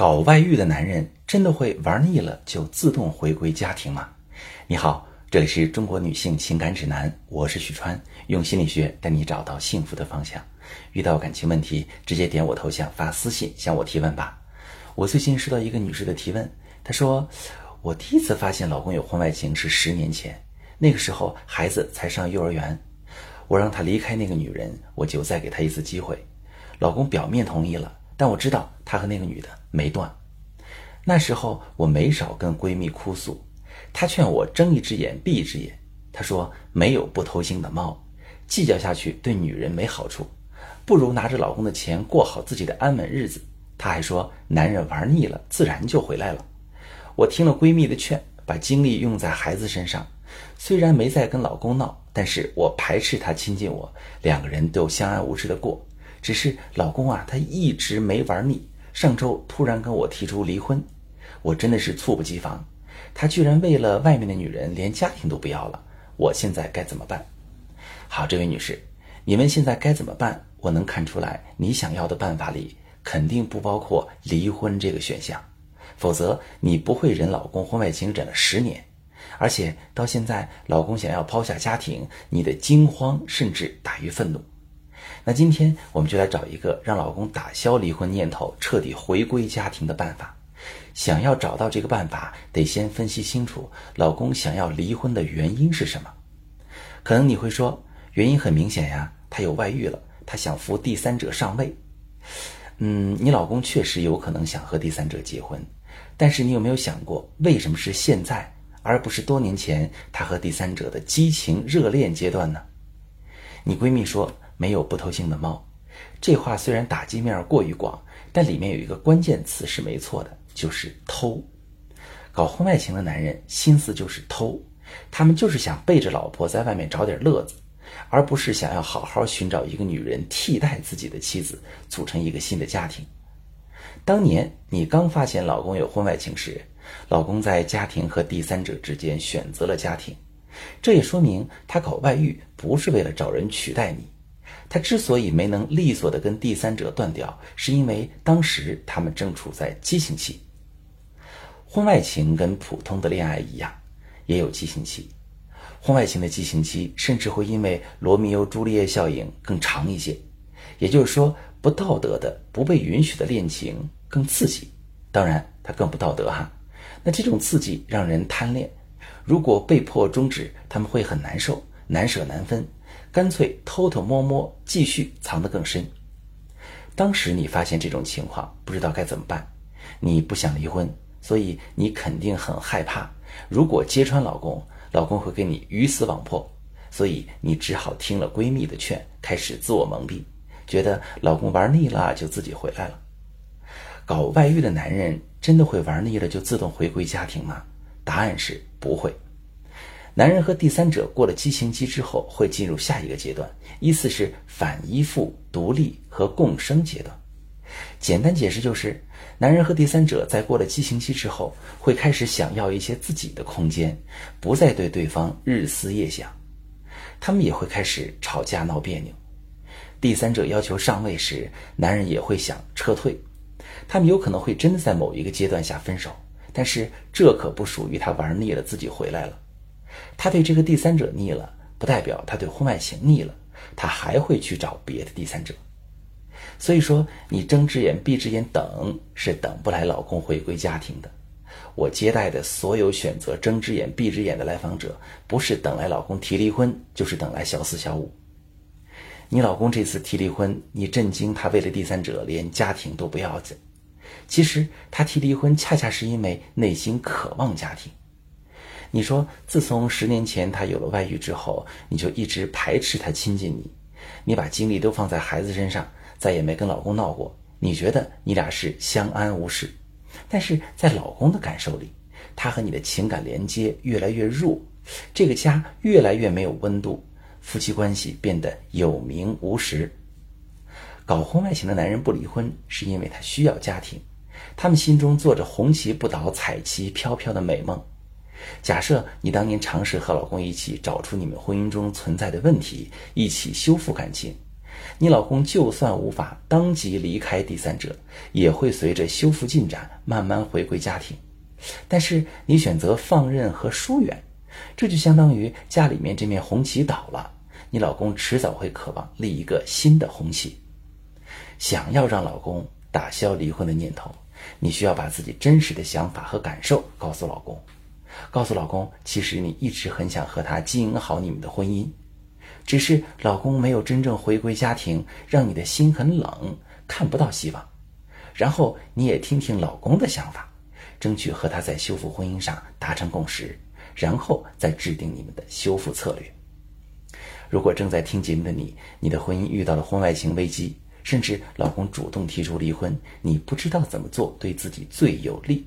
搞外遇的男人真的会玩腻了就自动回归家庭吗？你好，这里是中国女性情感指南，我是许川，用心理学带你找到幸福的方向。遇到感情问题，直接点我头像发私信向我提问吧。我最近收到一个女士的提问，她说：“我第一次发现老公有婚外情是十年前，那个时候孩子才上幼儿园，我让他离开那个女人，我就再给他一次机会。老公表面同意了，但我知道他和那个女的没断。那时候我没少跟闺蜜哭诉，她劝我睁一只眼闭一只眼。她说没有不偷腥的猫，计较下去对女人没好处，不如拿着老公的钱过好自己的安稳日子。她还说，男人玩腻了，自然就回来了。我听了闺蜜的劝，把精力用在孩子身上。虽然没再跟老公闹，但是我排斥他亲近我，两个人都相安无事的过。只是老公啊，他一直没玩腻。上周突然跟我提出离婚，我真的是猝不及防。他居然为了外面的女人，连家庭都不要了。我现在该怎么办？好，这位女士，你们现在该怎么办？我能看出来，你想要的办法里。肯定不包括离婚这个选项，否则你不会忍老公婚外情忍了十年，而且到现在老公想要抛下家庭，你的惊慌甚至大于愤怒。那今天我们就来找一个让老公打消离婚念头、彻底回归家庭的办法。想要找到这个办法，得先分析清楚老公想要离婚的原因是什么。可能你会说，原因很明显呀，他有外遇了，他想扶第三者上位。嗯，你老公确实有可能想和第三者结婚，但是你有没有想过，为什么是现在，而不是多年前他和第三者的激情热恋阶段呢？你闺蜜说没有不偷腥的猫，这话虽然打击面过于广，但里面有一个关键词是没错的，就是偷。搞婚外情的男人心思就是偷，他们就是想背着老婆在外面找点乐子。而不是想要好好寻找一个女人替代自己的妻子，组成一个新的家庭。当年你刚发现老公有婚外情时，老公在家庭和第三者之间选择了家庭，这也说明他搞外遇不是为了找人取代你。他之所以没能利索的跟第三者断掉，是因为当时他们正处在激情期。婚外情跟普通的恋爱一样，也有激情期。婚外情的激情期甚至会因为罗密欧朱丽叶效应更长一些，也就是说，不道德的、不被允许的恋情更刺激，当然它更不道德哈。那这种刺激让人贪恋，如果被迫终止，他们会很难受，难舍难分，干脆偷偷摸摸继续藏得更深。当时你发现这种情况，不知道该怎么办，你不想离婚，所以你肯定很害怕，如果揭穿老公。老公会跟你鱼死网破，所以你只好听了闺蜜的劝，开始自我蒙蔽，觉得老公玩腻了就自己回来了。搞外遇的男人真的会玩腻了就自动回归家庭吗？答案是不会。男人和第三者过了激情期之后，会进入下一个阶段，依次是反依附、独立和共生阶段。简单解释就是。男人和第三者在过了激情期之后，会开始想要一些自己的空间，不再对对方日思夜想。他们也会开始吵架闹别扭。第三者要求上位时，男人也会想撤退。他们有可能会真的在某一个阶段下分手，但是这可不属于他玩腻了自己回来了。他对这个第三者腻了，不代表他对婚外情腻了，他还会去找别的第三者。所以说，你睁只眼闭只眼等是等不来老公回归家庭的。我接待的所有选择睁只眼闭只眼的来访者，不是等来老公提离婚，就是等来小四小五。你老公这次提离婚，你震惊他为了第三者连家庭都不要紧。其实他提离婚，恰恰是因为内心渴望家庭。你说，自从十年前他有了外遇之后，你就一直排斥他亲近你，你把精力都放在孩子身上。再也没跟老公闹过，你觉得你俩是相安无事？但是在老公的感受里，他和你的情感连接越来越弱，这个家越来越没有温度，夫妻关系变得有名无实。搞婚外情的男人不离婚，是因为他需要家庭，他们心中做着红旗不倒、彩旗飘飘的美梦。假设你当年尝试和老公一起找出你们婚姻中存在的问题，一起修复感情。你老公就算无法当即离开第三者，也会随着修复进展慢慢回归家庭。但是你选择放任和疏远，这就相当于家里面这面红旗倒了，你老公迟早会渴望立一个新的红旗。想要让老公打消离婚的念头，你需要把自己真实的想法和感受告诉老公，告诉老公，其实你一直很想和他经营好你们的婚姻。只是老公没有真正回归家庭，让你的心很冷，看不到希望。然后你也听听老公的想法，争取和他在修复婚姻上达成共识，然后再制定你们的修复策略。如果正在听节目的你，你的婚姻遇到了婚外情危机，甚至老公主动提出离婚，你不知道怎么做对自己最有利，